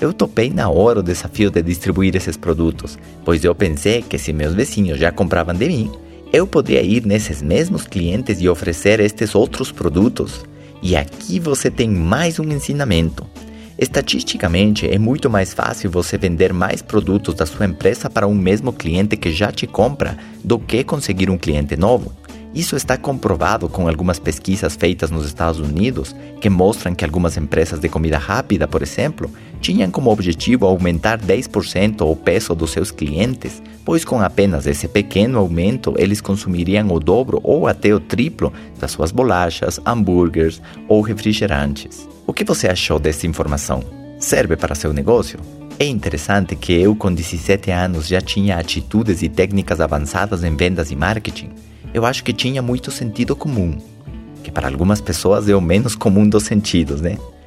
Eu topei na hora o desafio de distribuir esses produtos, pois eu pensei que se meus vizinhos já compravam de mim, eu poderia ir nesses mesmos clientes e oferecer estes outros produtos. E aqui você tem mais um ensinamento. Estatisticamente, é muito mais fácil você vender mais produtos da sua empresa para um mesmo cliente que já te compra do que conseguir um cliente novo. Isso está comprovado com algumas pesquisas feitas nos Estados Unidos que mostram que algumas empresas de comida rápida, por exemplo, tinham como objetivo aumentar 10% o peso dos seus clientes, pois com apenas esse pequeno aumento eles consumiriam o dobro ou até o triplo das suas bolachas, hambúrgueres ou refrigerantes. O que você achou dessa informação? Serve para seu negócio? É interessante que eu, com 17 anos, já tinha atitudes e técnicas avançadas em vendas e marketing eu acho que tinha muito sentido comum, que para algumas pessoas é o menos comum dos sentidos, né?